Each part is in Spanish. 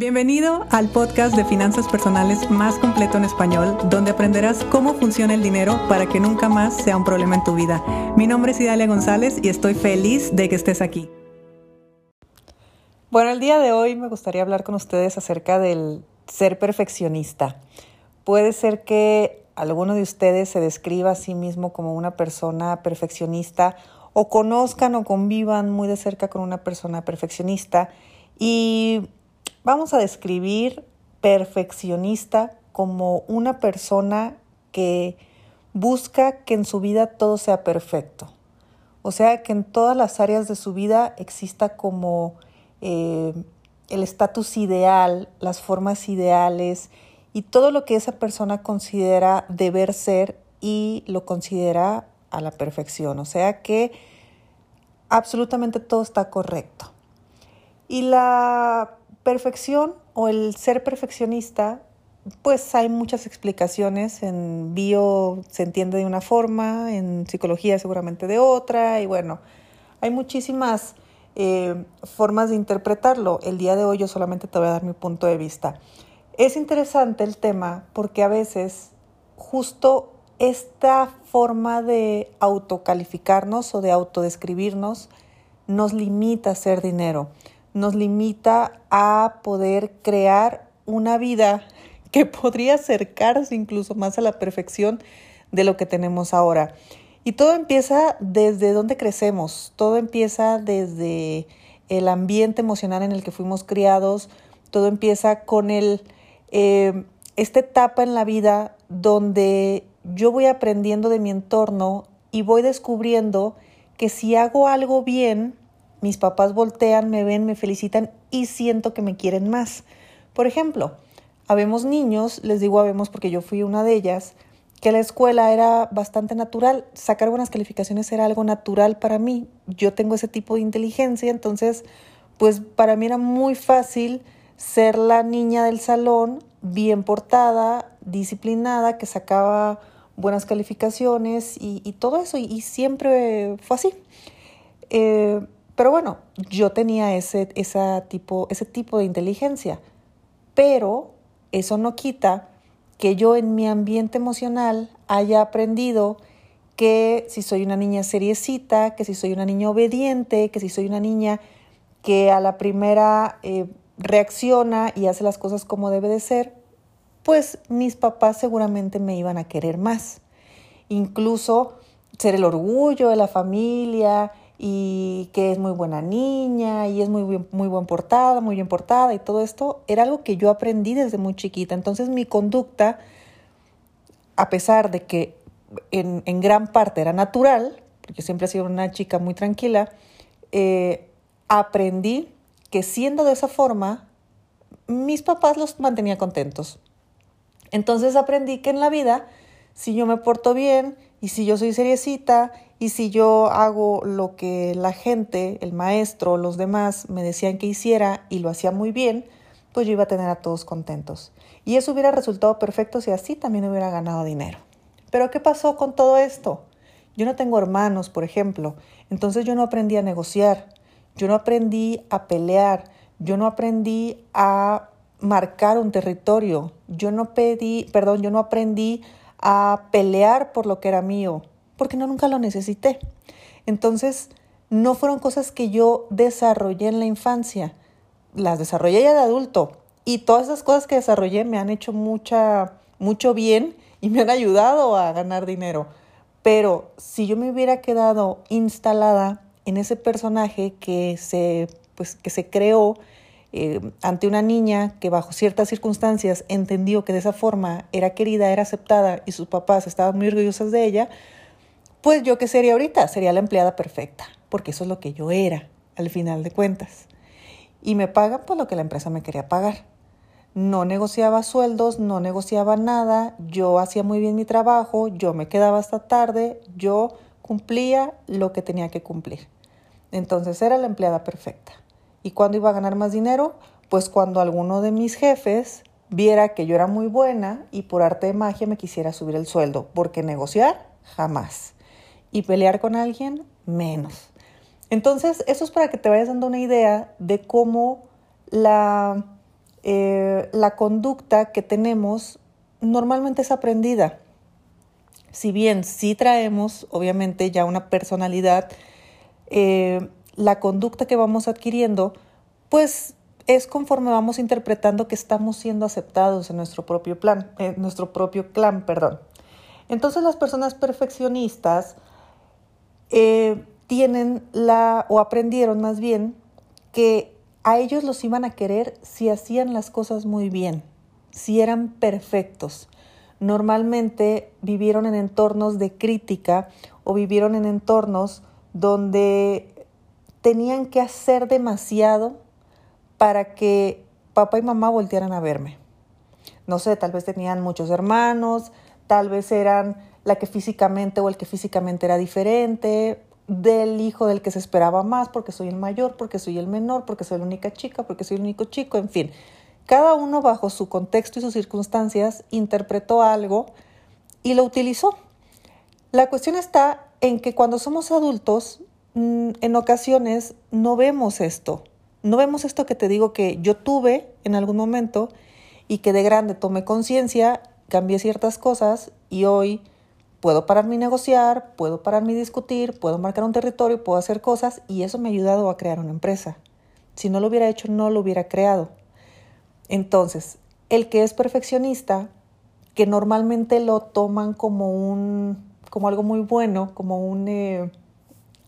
Bienvenido al podcast de finanzas personales más completo en español, donde aprenderás cómo funciona el dinero para que nunca más sea un problema en tu vida. Mi nombre es Idalia González y estoy feliz de que estés aquí. Bueno, el día de hoy me gustaría hablar con ustedes acerca del ser perfeccionista. Puede ser que alguno de ustedes se describa a sí mismo como una persona perfeccionista o conozcan o convivan muy de cerca con una persona perfeccionista y Vamos a describir perfeccionista como una persona que busca que en su vida todo sea perfecto. O sea, que en todas las áreas de su vida exista como eh, el estatus ideal, las formas ideales y todo lo que esa persona considera deber ser y lo considera a la perfección. O sea que absolutamente todo está correcto. Y la perfección o el ser perfeccionista, pues hay muchas explicaciones. En bio se entiende de una forma, en psicología seguramente de otra, y bueno, hay muchísimas eh, formas de interpretarlo. El día de hoy yo solamente te voy a dar mi punto de vista. Es interesante el tema porque a veces justo esta forma de autocalificarnos o de autodescribirnos nos limita a hacer dinero nos limita a poder crear una vida que podría acercarse incluso más a la perfección de lo que tenemos ahora. Y todo empieza desde donde crecemos, todo empieza desde el ambiente emocional en el que fuimos criados, todo empieza con el, eh, esta etapa en la vida donde yo voy aprendiendo de mi entorno y voy descubriendo que si hago algo bien, mis papás voltean, me ven, me felicitan y siento que me quieren más. Por ejemplo, habemos niños, les digo habemos porque yo fui una de ellas, que la escuela era bastante natural, sacar buenas calificaciones era algo natural para mí. Yo tengo ese tipo de inteligencia, entonces, pues para mí era muy fácil ser la niña del salón, bien portada, disciplinada, que sacaba buenas calificaciones y, todo eso, y, siempre fue así. Eh, pero bueno, yo tenía ese, tipo, ese tipo de inteligencia, pero eso no quita que yo en mi ambiente emocional haya aprendido que si soy una niña seriecita, que si soy una niña obediente, que si soy una niña que a la primera eh, reacciona y hace las cosas como debe de ser, pues mis papás seguramente me iban a querer más. Incluso ser el orgullo de la familia, y que es muy buena niña y es muy, bien, muy buen portada, muy bien portada y todo esto era algo que yo aprendí desde muy chiquita. Entonces mi conducta, a pesar de que en, en gran parte era natural, porque siempre he sido una chica muy tranquila, eh, aprendí que siendo de esa forma, mis papás los mantenía contentos. Entonces aprendí que en la vida, si yo me porto bien y si yo soy seriecita y si yo hago lo que la gente, el maestro, los demás me decían que hiciera y lo hacía muy bien, pues yo iba a tener a todos contentos. Y eso hubiera resultado perfecto si así también hubiera ganado dinero. Pero ¿qué pasó con todo esto? Yo no tengo hermanos, por ejemplo, entonces yo no aprendí a negociar, yo no aprendí a pelear, yo no aprendí a marcar un territorio, yo no pedí, perdón, yo no aprendí a pelear por lo que era mío, porque no nunca lo necesité. Entonces, no fueron cosas que yo desarrollé en la infancia, las desarrollé ya de adulto y todas esas cosas que desarrollé me han hecho mucha, mucho bien y me han ayudado a ganar dinero. Pero si yo me hubiera quedado instalada en ese personaje que se, pues, que se creó eh, ante una niña que bajo ciertas circunstancias entendió que de esa forma era querida, era aceptada y sus papás estaban muy orgullosos de ella, pues yo qué sería ahorita, sería la empleada perfecta, porque eso es lo que yo era al final de cuentas. Y me pagan pues lo que la empresa me quería pagar. No negociaba sueldos, no negociaba nada, yo hacía muy bien mi trabajo, yo me quedaba hasta tarde, yo cumplía lo que tenía que cumplir. Entonces era la empleada perfecta. ¿Y cuándo iba a ganar más dinero? Pues cuando alguno de mis jefes viera que yo era muy buena y por arte de magia me quisiera subir el sueldo, porque negociar jamás y pelear con alguien menos. Entonces, eso es para que te vayas dando una idea de cómo la, eh, la conducta que tenemos normalmente es aprendida. Si bien sí traemos, obviamente, ya una personalidad, eh, la conducta que vamos adquiriendo, pues es conforme vamos interpretando que estamos siendo aceptados en nuestro propio plan, en nuestro propio clan, perdón. Entonces las personas perfeccionistas eh, tienen la, o aprendieron más bien, que a ellos los iban a querer si hacían las cosas muy bien, si eran perfectos. Normalmente vivieron en entornos de crítica o vivieron en entornos donde tenían que hacer demasiado para que papá y mamá voltearan a verme. No sé, tal vez tenían muchos hermanos, tal vez eran la que físicamente o el que físicamente era diferente, del hijo del que se esperaba más, porque soy el mayor, porque soy el menor, porque soy la única chica, porque soy el único chico, en fin. Cada uno bajo su contexto y sus circunstancias interpretó algo y lo utilizó. La cuestión está en que cuando somos adultos, mm, en ocasiones no vemos esto. No vemos esto que te digo que yo tuve en algún momento y que de grande tomé conciencia, cambié ciertas cosas y hoy puedo pararme y negociar, puedo pararme y discutir, puedo marcar un territorio, puedo hacer cosas y eso me ha ayudado a crear una empresa. Si no lo hubiera hecho, no lo hubiera creado. Entonces, el que es perfeccionista, que normalmente lo toman como un, como algo muy bueno, como un, eh,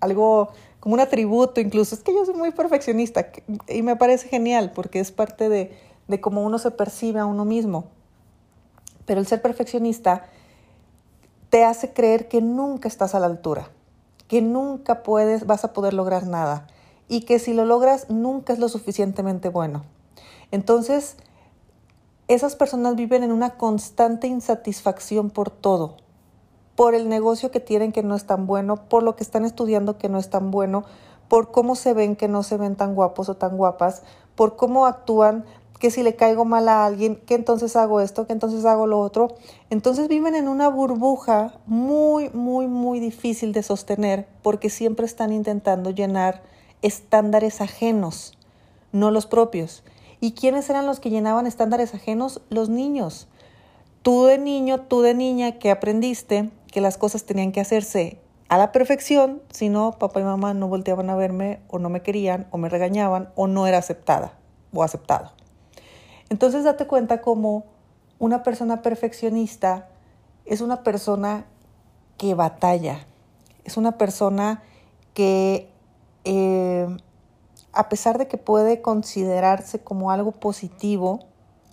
algo, como un atributo incluso. Es que yo soy muy perfeccionista y me parece genial porque es parte de, de cómo uno se percibe a uno mismo. Pero el ser perfeccionista te hace creer que nunca estás a la altura, que nunca puedes, vas a poder lograr nada y que si lo logras nunca es lo suficientemente bueno. Entonces, esas personas viven en una constante insatisfacción por todo, por el negocio que tienen que no es tan bueno, por lo que están estudiando que no es tan bueno, por cómo se ven que no se ven tan guapos o tan guapas, por cómo actúan, que si le caigo mal a alguien, que entonces hago esto, que entonces hago lo otro. Entonces viven en una burbuja muy, muy, muy difícil de sostener porque siempre están intentando llenar estándares ajenos, no los propios. ¿Y quiénes eran los que llenaban estándares ajenos? Los niños. Tú de niño, tú de niña que aprendiste que las cosas tenían que hacerse a la perfección, si no, papá y mamá no volteaban a verme o no me querían o me regañaban o no era aceptada o aceptado. Entonces date cuenta como una persona perfeccionista es una persona que batalla, es una persona que eh, a pesar de que puede considerarse como algo positivo,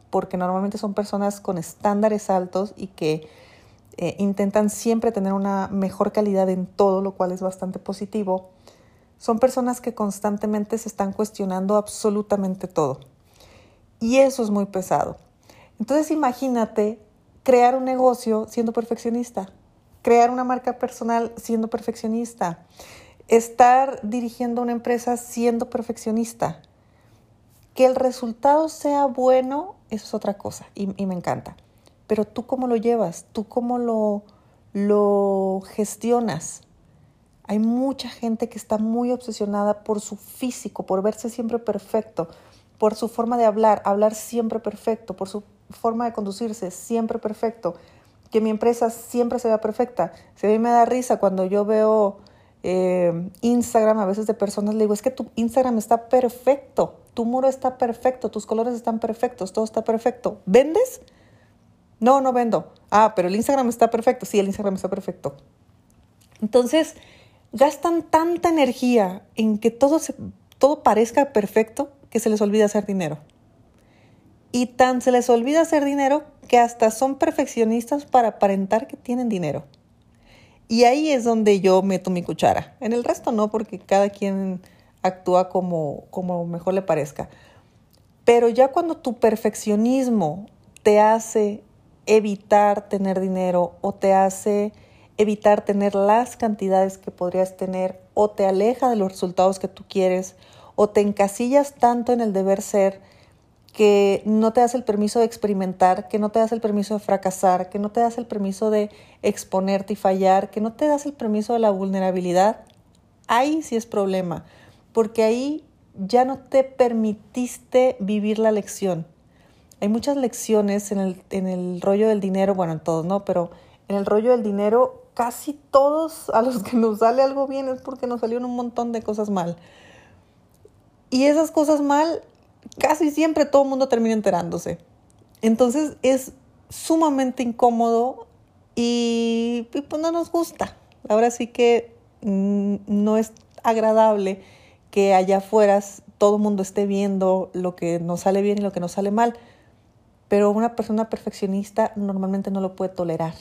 porque normalmente son personas con estándares altos y que eh, intentan siempre tener una mejor calidad en todo, lo cual es bastante positivo, son personas que constantemente se están cuestionando absolutamente todo. Y eso es muy pesado. Entonces imagínate crear un negocio siendo perfeccionista, crear una marca personal siendo perfeccionista, estar dirigiendo una empresa siendo perfeccionista. Que el resultado sea bueno, eso es otra cosa y, y me encanta. Pero tú cómo lo llevas, tú cómo lo, lo gestionas. Hay mucha gente que está muy obsesionada por su físico, por verse siempre perfecto, por su forma de hablar, hablar siempre perfecto, por su forma de conducirse siempre perfecto, que mi empresa siempre se vea perfecta. Se ve y me da risa cuando yo veo eh, Instagram a veces de personas, le digo, es que tu Instagram está perfecto, tu muro está perfecto, tus colores están perfectos, todo está perfecto. ¿Vendes? No, no vendo. Ah, pero el Instagram está perfecto. Sí, el Instagram está perfecto. Entonces, gastan tanta energía en que todo, se, todo parezca perfecto que se les olvida hacer dinero. Y tan se les olvida hacer dinero que hasta son perfeccionistas para aparentar que tienen dinero. Y ahí es donde yo meto mi cuchara. En el resto no, porque cada quien actúa como, como mejor le parezca. Pero ya cuando tu perfeccionismo te hace evitar tener dinero o te hace evitar tener las cantidades que podrías tener o te aleja de los resultados que tú quieres o te encasillas tanto en el deber ser que no te das el permiso de experimentar, que no te das el permiso de fracasar, que no te das el permiso de exponerte y fallar, que no te das el permiso de la vulnerabilidad, ahí sí es problema, porque ahí ya no te permitiste vivir la lección. hay muchas lecciones en el, en el rollo del dinero, bueno, en todos, ¿no? Pero en el rollo del dinero, casi todos a los que nos sale algo bien es porque nos salieron un montón de cosas mal. Y esas cosas mal, casi siempre todo el mundo termina enterándose. Entonces es sumamente incómodo y, pues no nos gusta. Ahora sí que mm, no es agradable que allá afuera todo el mundo esté viendo lo que nos sale bien y lo que nos sale mal, pero una persona perfeccionista normalmente no lo puede tolerar.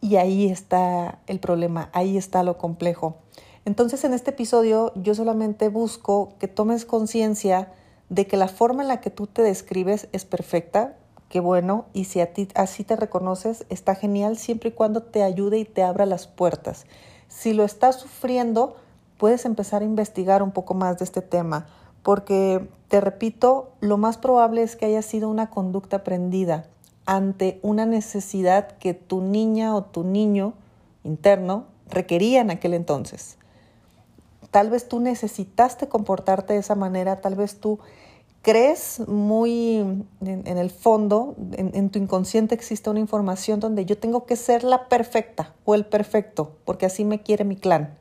Y ahí está el problema, ahí está lo complejo. Entonces en este episodio yo solamente busco que tomes conciencia de que la forma en la que tú te describes es perfecta, qué bueno, y si a ti así te reconoces, está genial siempre y cuando te ayude y te abra las puertas. Si lo estás sufriendo, puedes empezar a investigar un poco más de este tema, porque te repito, lo más probable es que haya sido una conducta aprendida ante una necesidad que tu niña o tu niño interno requería en aquel entonces. Tal vez tú necesitaste comportarte de esa manera, tal vez tú crees muy en, el fondo, en, en, tu inconsciente existe una información donde yo tengo que ser la perfecta o el perfecto, porque así me quiere mi clan.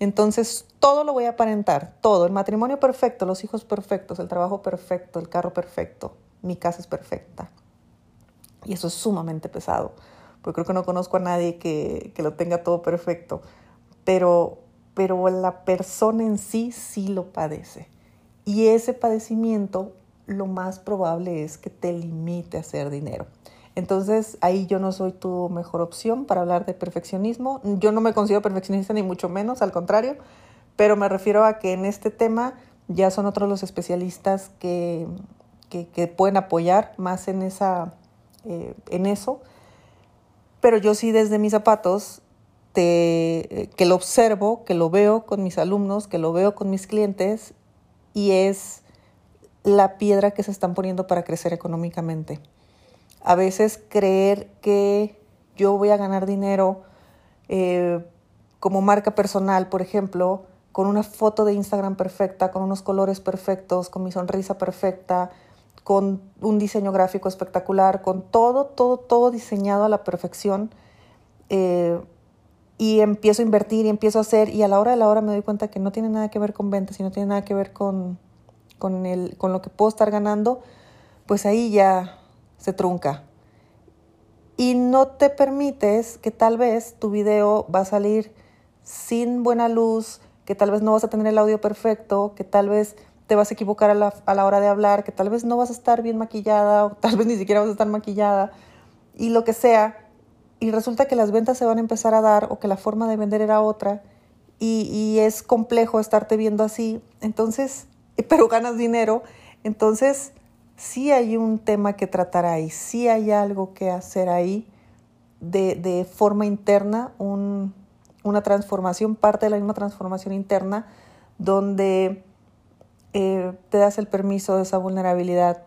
Entonces, todo lo voy a aparentar, todo, el matrimonio perfecto, los hijos perfectos, el trabajo perfecto, el carro perfecto, mi casa es perfecta. Y eso es sumamente pesado, porque creo que no conozco a nadie que, que lo tenga todo perfecto, pero, pero la persona en sí sí lo padece. Y ese padecimiento lo más probable es que te limite a hacer dinero. Entonces ahí yo no soy tu mejor opción para hablar de perfeccionismo. Yo no me considero perfeccionista ni mucho menos, al contrario, pero me refiero a que en este tema ya son otros los especialistas que, que, pueden apoyar más en, esa, eh, en eso. Pero yo sí desde mis zapatos, te, que lo observo, que lo veo con mis alumnos, que lo veo con mis clientes y es la piedra que se están poniendo para crecer económicamente. A veces creer que yo voy a ganar dinero eh, como marca personal, por ejemplo, con una foto de Instagram perfecta, con unos colores perfectos, con mi sonrisa perfecta, con un diseño gráfico espectacular, con todo, todo, todo diseñado a la perfección. Eh, y empiezo a invertir y empiezo a hacer y a la hora de la hora me doy cuenta que no tiene nada que ver con ventas y no tiene nada que ver con, con, el, con lo que puedo estar ganando, pues ahí ya se trunca. Y no te permites que tal vez tu video va a salir sin buena luz, que tal vez no vas a tener el audio perfecto, que tal vez te vas a equivocar a la, a la hora de hablar, que tal vez no vas a estar bien maquillada o tal vez ni siquiera vas a estar maquillada y lo que sea. Y resulta que las ventas se van a empezar a dar o que la forma de vender era otra y, y es complejo estarte viendo así. Entonces, pero ganas dinero. Entonces, sí hay un tema que tratar ahí, sí hay algo que hacer ahí de, de forma interna, un, una transformación, parte de la misma transformación interna, donde eh, te das el permiso de esa vulnerabilidad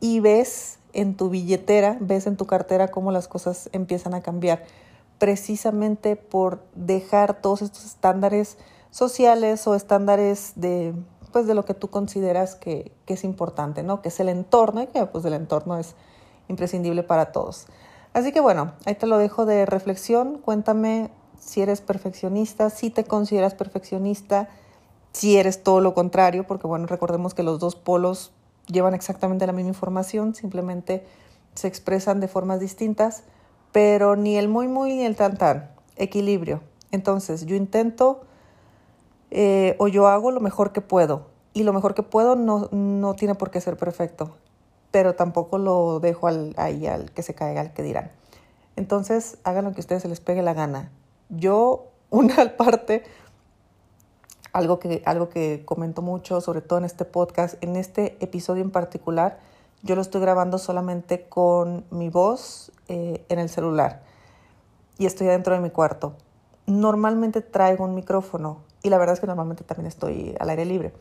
y ves en tu billetera, ves en tu cartera cómo las cosas empiezan a cambiar, precisamente por dejar todos estos estándares sociales o estándares de pues de lo que tú consideras que, es importante, ¿no? Que es el entorno y que pues el entorno es imprescindible para todos. Así que bueno, ahí te lo dejo de reflexión. Cuéntame si eres perfeccionista, si te consideras perfeccionista, si eres todo lo contrario, porque bueno, recordemos que los dos polos llevan exactamente la misma información, simplemente se expresan de formas distintas, pero ni el muy muy ni el tan tan, equilibrio. Entonces, yo intento eh, o yo hago lo mejor que puedo. Y lo mejor que puedo no, no tiene por qué ser perfecto, pero tampoco lo dejo al, ahí al que se caiga, al que dirán. Entonces, hagan lo que a ustedes se les pegue la gana. Yo, una parte, algo que, algo que comento mucho, sobre todo en este podcast, en este episodio en particular, yo lo estoy grabando solamente con mi voz eh, en el celular y estoy dentro de mi cuarto. Normalmente traigo un micrófono y la verdad es que normalmente también estoy al aire libre.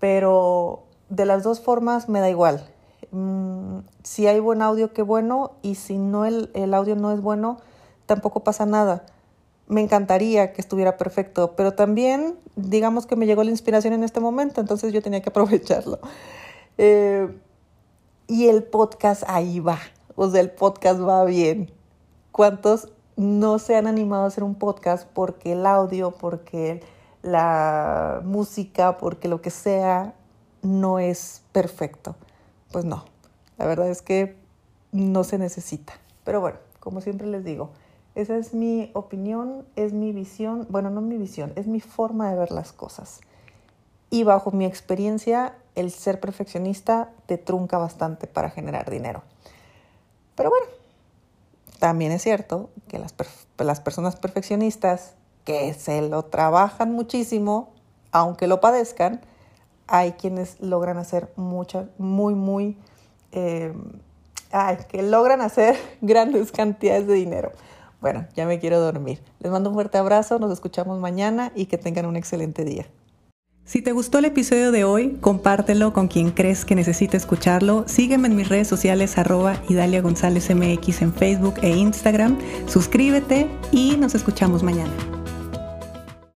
Pero de las dos formas me da igual. Mm, si hay buen audio, qué bueno, y si no el, el audio no es bueno, tampoco pasa nada. Me encantaría que estuviera perfecto, pero también digamos que me llegó la inspiración en este momento, entonces yo tenía que aprovecharlo. Eh, y el podcast ahí va. O sea, el podcast va bien. ¿Cuántos no se han animado a hacer un podcast porque el audio, porque la música, porque lo que sea, no es perfecto? Pues no, la verdad es que no se necesita. Pero bueno, como siempre les digo, esa es mi opinión, es mi visión, bueno, no mi visión, es mi forma de ver las cosas. Y bajo mi experiencia, el ser perfeccionista te trunca bastante para generar dinero. Pero bueno, también es cierto que las, las personas perfeccionistas que se lo trabajan muchísimo, aunque lo padezcan, hay quienes logran hacer muchas, muy, muy, eh, ay, que logran hacer grandes cantidades de dinero. Bueno, ya me quiero dormir. Les mando un fuerte abrazo, nos escuchamos mañana y que tengan un excelente día. Si te gustó el episodio de hoy, compártelo con quien crees que necesite escucharlo. Sígueme en mis redes sociales arroba Idalia González MX en Facebook e Instagram. Suscríbete y nos escuchamos mañana.